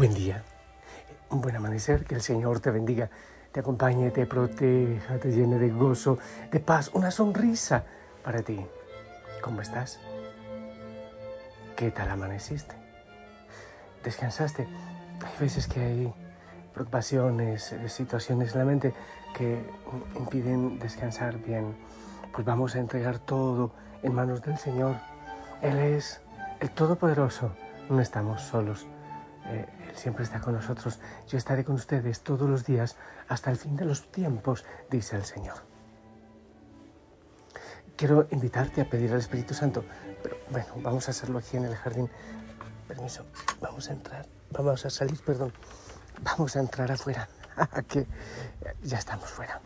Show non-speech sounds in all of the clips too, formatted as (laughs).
Buen día, un buen amanecer, que el Señor te bendiga, te acompañe, te proteja, te llene de gozo, de paz, una sonrisa para ti. ¿Cómo estás? ¿Qué tal amaneciste? ¿Descansaste? Hay veces que hay preocupaciones, eh, situaciones en la mente que impiden descansar bien. Pues vamos a entregar todo en manos del Señor. Él es el Todopoderoso. No estamos solos. Eh, él siempre está con nosotros. Yo estaré con ustedes todos los días hasta el fin de los tiempos, dice el Señor. Quiero invitarte a pedir al Espíritu Santo, pero bueno, vamos a hacerlo aquí en el jardín. Permiso, vamos a entrar, vamos a salir, perdón, vamos a entrar afuera, (laughs) que ya estamos fuera.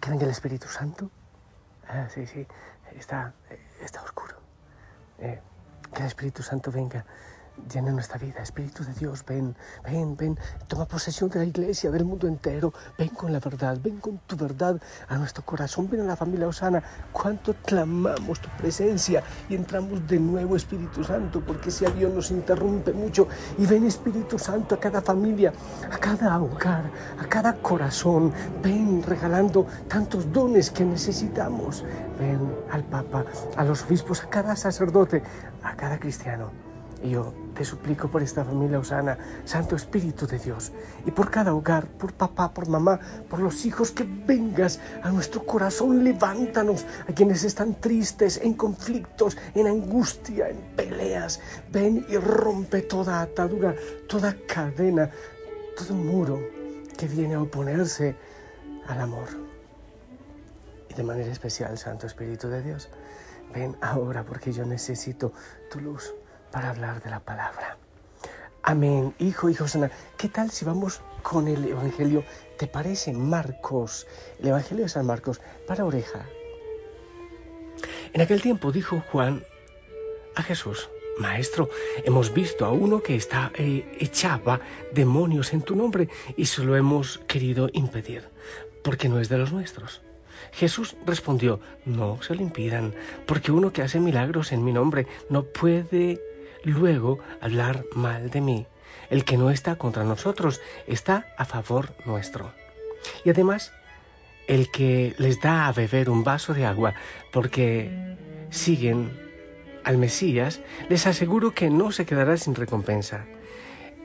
Que venga el Espíritu Santo. Ah, sí, sí, está, está oscuro. Eh, que el Espíritu Santo venga llena nuestra vida. Espíritu de Dios, ven, ven, ven, toma posesión de la iglesia, del mundo entero. Ven con la verdad, ven con tu verdad a nuestro corazón. Ven a la familia Osana. Cuánto clamamos tu presencia y entramos de nuevo, Espíritu Santo, porque ese avión nos interrumpe mucho. Y ven, Espíritu Santo, a cada familia, a cada hogar, a cada corazón. Ven regalando tantos dones que necesitamos. Ven al Papa, a los obispos, a cada sacerdote, a cada cristiano y yo te suplico por esta familia Osana, Santo Espíritu de Dios, y por cada hogar, por papá, por mamá, por los hijos, que vengas a nuestro corazón, levántanos a quienes están tristes, en conflictos, en angustia, en peleas. Ven y rompe toda atadura, toda cadena, todo muro que viene a oponerse al amor. Y de manera especial, Santo Espíritu de Dios, ven ahora porque yo necesito tu luz para hablar de la palabra. Amén. Hijo, hijo, sana. ¿Qué tal si vamos con el Evangelio? ¿Te parece Marcos? El Evangelio de San Marcos para oreja. En aquel tiempo dijo Juan a Jesús, Maestro, hemos visto a uno que está, eh, echaba demonios en tu nombre y se lo hemos querido impedir, porque no es de los nuestros. Jesús respondió, no se lo impidan, porque uno que hace milagros en mi nombre no puede luego hablar mal de mí. El que no está contra nosotros está a favor nuestro. Y además, el que les da a beber un vaso de agua porque siguen al Mesías, les aseguro que no se quedará sin recompensa.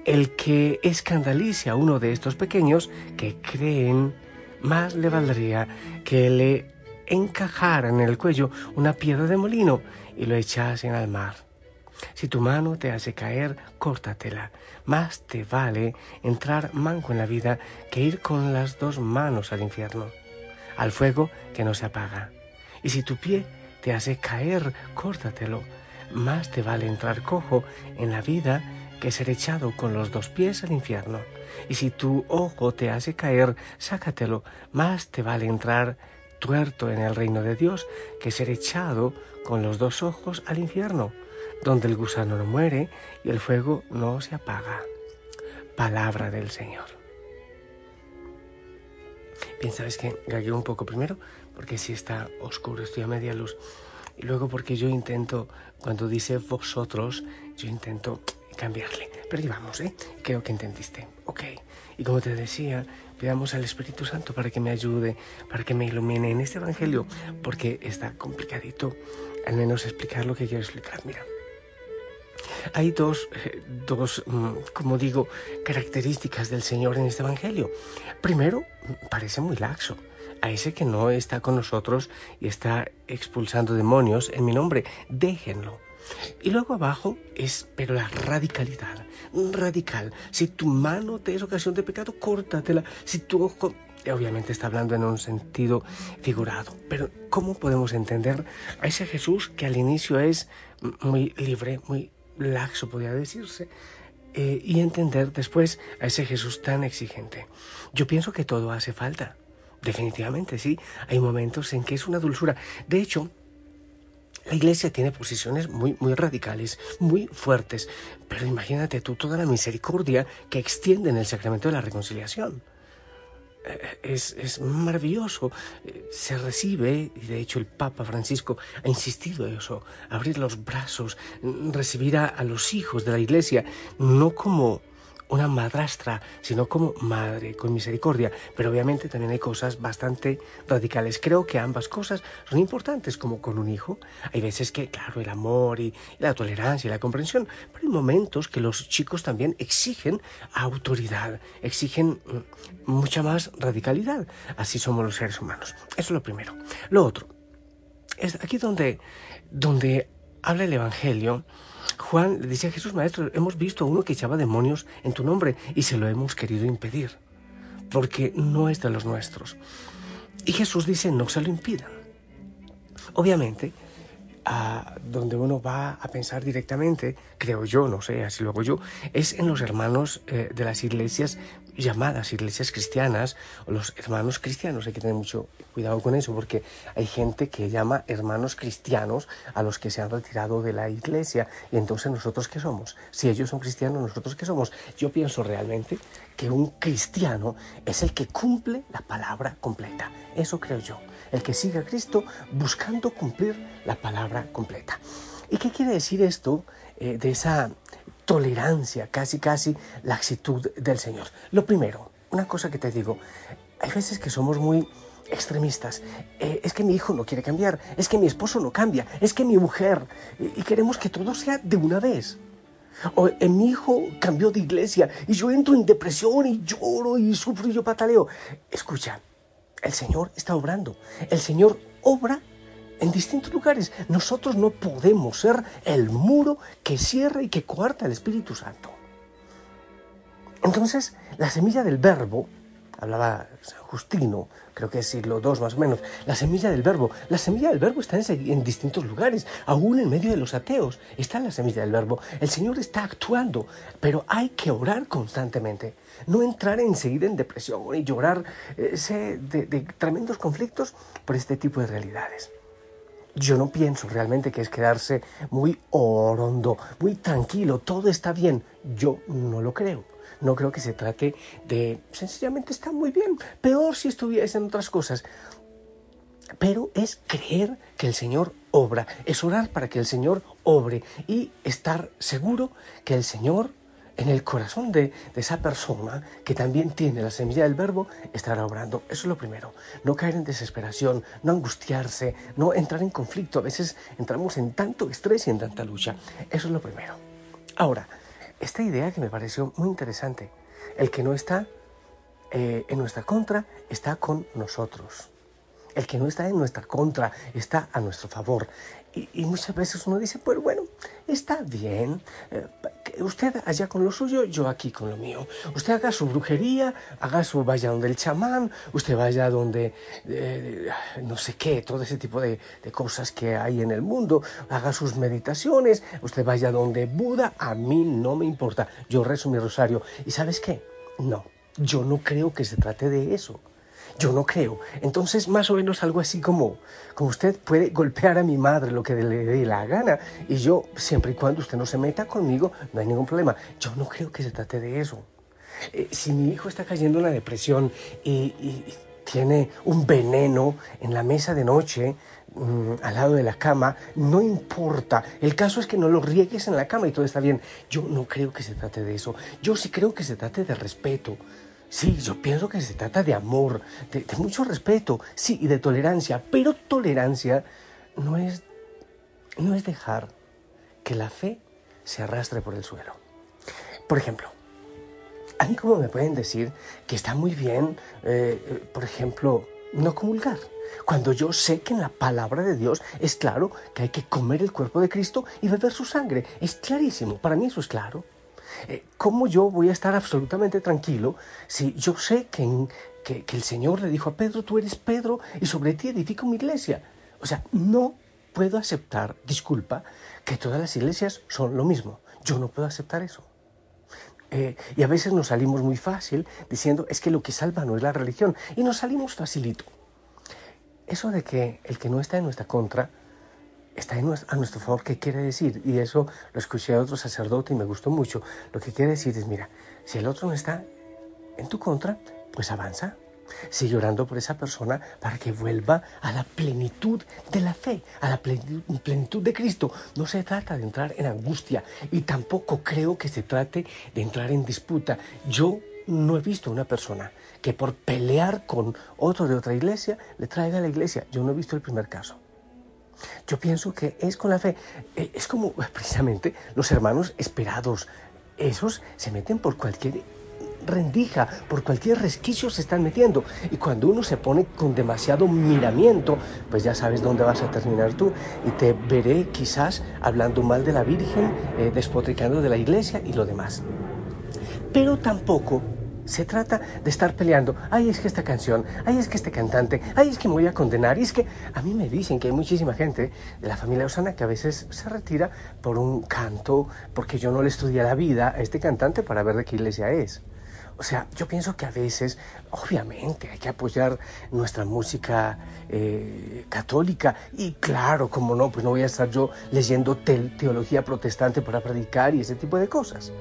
El que escandalice a uno de estos pequeños que creen, más le valdría que le encajaran en el cuello una piedra de molino y lo echasen al mar. Si tu mano te hace caer, córtatela. Más te vale entrar manco en la vida que ir con las dos manos al infierno, al fuego que no se apaga. Y si tu pie te hace caer, córtatelo. Más te vale entrar cojo en la vida que ser echado con los dos pies al infierno. Y si tu ojo te hace caer, sácatelo. Más te vale entrar tuerto en el reino de Dios que ser echado con los dos ojos al infierno donde el gusano no muere y el fuego no se apaga. Palabra del Señor. Bien, ¿sabes que Gagueo un poco primero, porque si está oscuro, estoy a media luz. Y luego porque yo intento, cuando dice vosotros, yo intento cambiarle. Pero vamos, ¿eh? Creo que entendiste. Ok. Y como te decía, pidamos al Espíritu Santo para que me ayude, para que me ilumine en este Evangelio, porque está complicadito al menos explicar lo que quiero explicar. Mira, hay dos, eh, dos, mm, como digo, características del Señor en este Evangelio. Primero, parece muy laxo. A ese que no está con nosotros y está expulsando demonios en mi nombre, déjenlo. Y luego abajo es, pero la radicalidad, radical. Si tu mano te es ocasión de pecado, córtatela. Si tu ojo, obviamente está hablando en un sentido figurado, pero ¿cómo podemos entender a ese Jesús que al inicio es muy libre, muy laxo, podría decirse, eh, y entender después a ese Jesús tan exigente. Yo pienso que todo hace falta. Definitivamente, sí. Hay momentos en que es una dulzura. De hecho, la iglesia tiene posiciones muy, muy radicales, muy fuertes, pero imagínate tú toda la misericordia que extiende en el sacramento de la reconciliación. Es, es, maravilloso, se recibe, y de hecho el Papa Francisco ha insistido en eso, abrir los brazos, recibir a los hijos de la Iglesia, no como una madrastra, sino como madre, con misericordia. Pero obviamente también hay cosas bastante radicales. Creo que ambas cosas son importantes, como con un hijo. Hay veces que, claro, el amor y la tolerancia y la comprensión, pero hay momentos que los chicos también exigen autoridad, exigen mm, mucha más radicalidad. Así somos los seres humanos. Eso es lo primero. Lo otro, es aquí donde, donde habla el Evangelio Juan le dice a Jesús, Maestro, hemos visto a uno que echaba demonios en tu nombre y se lo hemos querido impedir, porque no es de los nuestros. Y Jesús dice, no se lo impidan. Obviamente, donde uno va a pensar directamente, creo yo, no sé, así lo hago yo, es en los hermanos eh, de las iglesias llamadas iglesias cristianas o los hermanos cristianos. Hay que tener mucho cuidado con eso porque hay gente que llama hermanos cristianos a los que se han retirado de la iglesia y entonces nosotros qué somos? Si ellos son cristianos, nosotros qué somos? Yo pienso realmente que un cristiano es el que cumple la palabra completa. Eso creo yo. El que sigue a Cristo buscando cumplir la palabra completa. ¿Y qué quiere decir esto eh, de esa tolerancia, casi casi la actitud del Señor. Lo primero, una cosa que te digo, hay veces que somos muy extremistas. Eh, es que mi hijo no quiere cambiar, es que mi esposo no cambia, es que mi mujer, y, queremos que todo sea de una vez. O eh, mi hijo cambió de iglesia y yo entro en depresión y lloro y sufro y yo pataleo. Escucha, el Señor está obrando. El Señor obra en distintos lugares. Nosotros no podemos ser el muro que cierra y que coarta el Espíritu Santo. Entonces, la semilla del verbo, hablaba San Justino, creo que es siglo II más o menos, la semilla del verbo, la semilla del verbo está en, en, distintos lugares, aún en medio de los ateos, está la semilla del verbo. El Señor está actuando, pero hay que orar constantemente, no entrar enseguida en depresión y llorar eh, de, de tremendos conflictos por este tipo de realidades yo no pienso realmente que es quedarse muy orondo, muy tranquilo, todo está bien. Yo no lo creo. No creo que se trate de sencillamente está muy bien. Peor si estuviese en otras cosas. Pero es creer que el Señor obra, es orar para que el Señor obre y estar seguro que el Señor en el corazón de, esa persona que también tiene la semilla del verbo, estará obrando. Eso es lo primero. No caer en desesperación, no angustiarse, no entrar en conflicto. A veces entramos en tanto estrés y en tanta lucha. Eso es lo primero. Ahora, esta idea que me pareció muy interesante, el que no está eh, en nuestra contra, está con nosotros. El que no está en nuestra contra está a nuestro favor. Y, muchas veces uno dice, pues bueno, está bien, eh, usted allá con lo suyo, yo aquí con lo mío. Usted haga su brujería, haga su, vaya donde el chamán, usted vaya donde, eh, no sé qué, todo ese tipo de, cosas que hay en el mundo, haga sus meditaciones, usted vaya donde Buda, a mí no me importa, yo rezo mi rosario. ¿Y sabes qué? No, yo no creo que se trate de eso. Yo no creo. Entonces, más o menos algo así como, como usted puede golpear a mi madre lo que le dé la gana y yo, siempre y cuando usted no se meta conmigo, no hay ningún problema. Yo no creo que se trate de eso. Eh, si mi hijo está cayendo en la depresión y, tiene un veneno en la mesa de noche, mm, al lado de la cama, no importa. El caso es que no lo riegues en la cama y todo está bien. Yo no creo que se trate de eso. Yo sí creo que se trate de respeto. Sí, yo pienso que se trata de amor, de, mucho respeto, sí, y de tolerancia, pero tolerancia no es, no es dejar que la fe se arrastre por el suelo. Por ejemplo, a mí como me pueden decir que está muy bien, eh, por ejemplo, no comulgar. Cuando yo sé que en la palabra de Dios es claro que hay que comer el cuerpo de Cristo y beber su sangre. Es clarísimo, para mí eso es claro. Eh, ¿Cómo yo voy a estar absolutamente tranquilo si yo sé que, el Señor le dijo a Pedro, tú eres Pedro y sobre ti edifico mi iglesia? O sea, no puedo aceptar, disculpa, que todas las iglesias son lo mismo. Yo no puedo aceptar eso. Eh, y a veces nos salimos muy fácil diciendo, es que lo que salva no es la religión. Y nos salimos facilito. Eso de que el que no está en nuestra contra está a nuestro favor. ¿Qué quiere decir? Y eso lo escuché a otro sacerdote y me gustó mucho. Lo que quiere decir es, mira, si el otro no está en tu contra, pues avanza. Sigue orando por esa persona para que vuelva a la plenitud de la fe, a la plenitud de Cristo. No se trata de entrar en angustia y tampoco creo que se trate de entrar en disputa. Yo no he visto una persona que por pelear con otro de otra iglesia le traiga a la iglesia. Yo no he visto el primer caso. Yo pienso que es con la fe. Eh, es como (laughs) precisamente los hermanos esperados. Esos se meten por cualquier rendija, por cualquier resquicio se están metiendo. Y cuando uno se pone con demasiado miramiento, pues ya sabes dónde vas a terminar tú. Y te veré quizás hablando mal de la Virgen, eh, despotricando de la iglesia y lo demás. Pero tampoco se trata de estar peleando, ay, es que esta canción, ay, es que este cantante, ay, es que me voy a condenar. Y es que a mí me dicen que hay muchísima gente de la familia Osana que a veces se retira por un canto, porque yo no le estudié la vida a este cantante para ver de qué iglesia es. O sea, yo pienso que a veces, obviamente, hay que apoyar nuestra música eh, católica. Y claro, como no, pues no voy a estar yo leyendo teología protestante para predicar y ese tipo de cosas.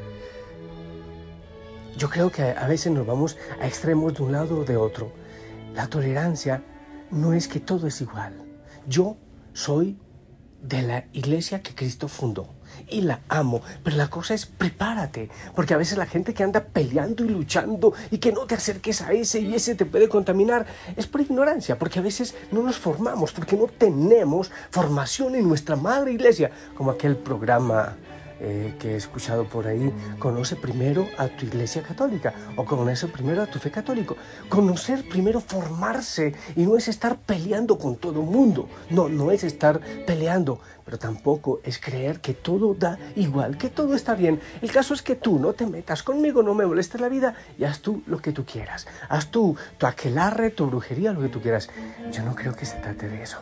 Yo creo que a veces nos vamos a extremos de un lado o de otro. La tolerancia no es que todo es igual. Yo soy de la iglesia que Cristo fundó y la amo, pero la cosa es prepárate, porque a veces la gente que anda peleando y luchando y que no te acerques a ese y ese te puede contaminar es por ignorancia, porque a veces no nos formamos, porque no tenemos formación en nuestra madre iglesia, como aquel programa eh, que he escuchado por ahí, conoce primero a tu iglesia católica o conoce primero a tu fe católico. Conocer primero, formarse y no es estar peleando con todo el mundo. No, no es estar peleando, pero tampoco es creer que todo da igual, que todo está bien. El caso es que tú no te metas conmigo, no me molestes la vida y haz tú lo que tú quieras. Haz tú tu aquelarre, tu brujería, lo que tú quieras. Yo no creo que se trate de eso.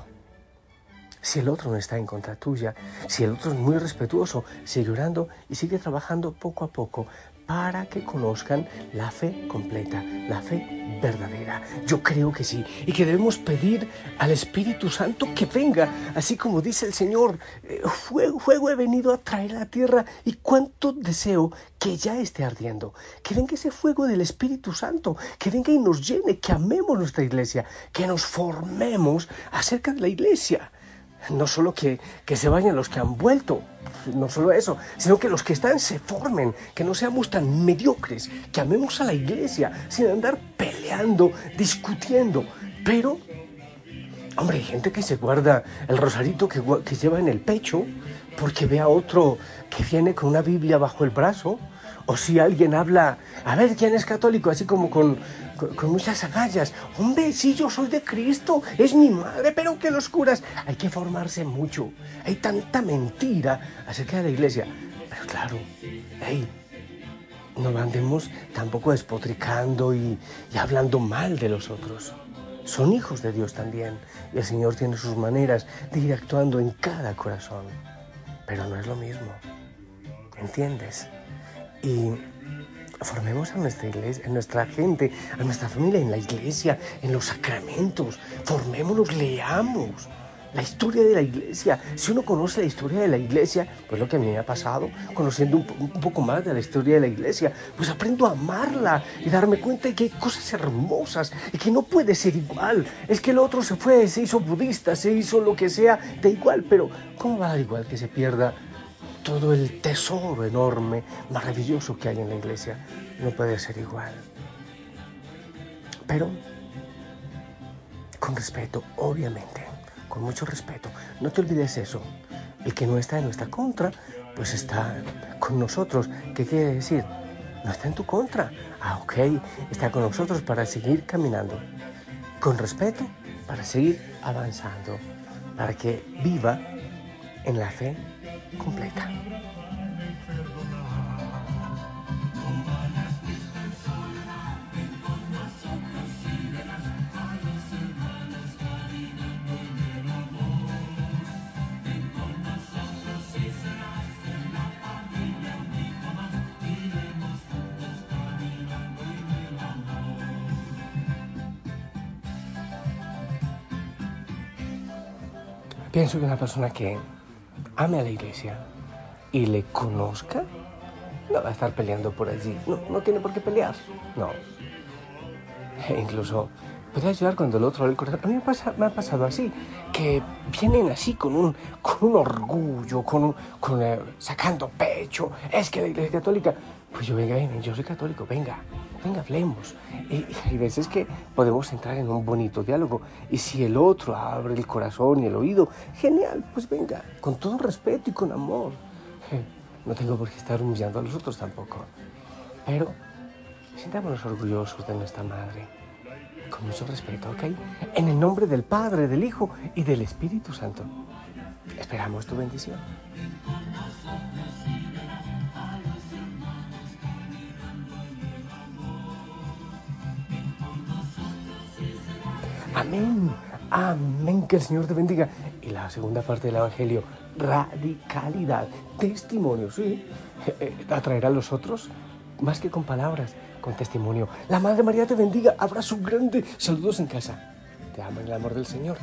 Si el otro no está en contra tuya, si el otro es muy respetuoso, sigue orando y sigue trabajando poco a poco para que conozcan la fe completa, la fe verdadera. Yo creo que sí, y que debemos pedir al Espíritu Santo que venga, así como dice el Señor, eh, fuego, fuego he venido a traer a la tierra y cuánto deseo que ya esté ardiendo, que venga ese fuego del Espíritu Santo, que venga y nos llene, que amemos nuestra iglesia, que nos formemos acerca de la iglesia. No solo que, se vayan los que han vuelto, no solo eso, sino que los que están se formen, que no seamos tan mediocres, que amemos a la iglesia sin andar peleando, discutiendo. Pero, hombre, hay gente que se guarda el rosarito que, que lleva en el pecho porque ve a otro que viene con una Biblia bajo el brazo o si alguien habla, a ver quién es católico, así como con, con, muchas agallas. Hombre, sí, yo soy de Cristo, es mi madre, pero que los curas. Hay que formarse mucho. Hay tanta mentira acerca de la iglesia. Pero claro, hey, no andemos tampoco despotricando y, y hablando mal de los otros. Son hijos de Dios también. Y el Señor tiene sus maneras de ir actuando en cada corazón. Pero no es lo mismo. ¿Entiendes? Y formemos a nuestra iglesia, a nuestra gente, a nuestra familia, en la iglesia, en los sacramentos. Formémonos, leamos la historia de la iglesia. Si uno conoce la historia de la iglesia, pues lo que a mí me ha pasado, conociendo un, poco más de la historia de la iglesia, pues aprendo a amarla y darme cuenta de que hay cosas hermosas y que no puede ser igual. Es que el otro se fue, se hizo budista, se hizo lo que sea, da igual, pero ¿cómo va a dar igual que se pierda todo el tesoro enorme, maravilloso que hay en la iglesia. No puede ser igual. Pero con respeto, obviamente, con mucho respeto. No te olvides eso. El que no está en nuestra contra, pues está con nosotros. ¿Qué quiere decir? No está en tu contra. Ah, ok, está con nosotros para seguir caminando. Con respeto, para seguir avanzando. Para que viva en la fe completa. Pienso que una persona que ame a la iglesia y le conozca, no va a estar peleando por allí. No, no tiene por qué pelear. No. E incluso puede ayudar cuando el otro el corazón. A mí me, ha pasado así, que vienen así con un, con un orgullo, con, un, con eh, sacando pecho. Es que la Iglesia Católica. Pues yo venga, yo soy católico, venga, venga, hablemos. Y, hay veces que podemos entrar en un bonito diálogo. Y si el otro abre el corazón y el oído, genial, pues venga, con todo respeto y con amor. No tengo por qué estar humillando a los otros tampoco. Pero sintámonos orgullosos de nuestra madre. Con mucho respeto, ¿ok? En el nombre del Padre, del Hijo y del Espíritu Santo. Esperamos tu bendición. Amén. Amén. Que el Señor te bendiga. Y la segunda parte del Evangelio, radicalidad, testimonio, ¿sí? Eh, atraer a los otros más que con palabras, con testimonio. La Madre María te bendiga. Abrazo grande. Saludos en casa. Te amo en el amor del Señor.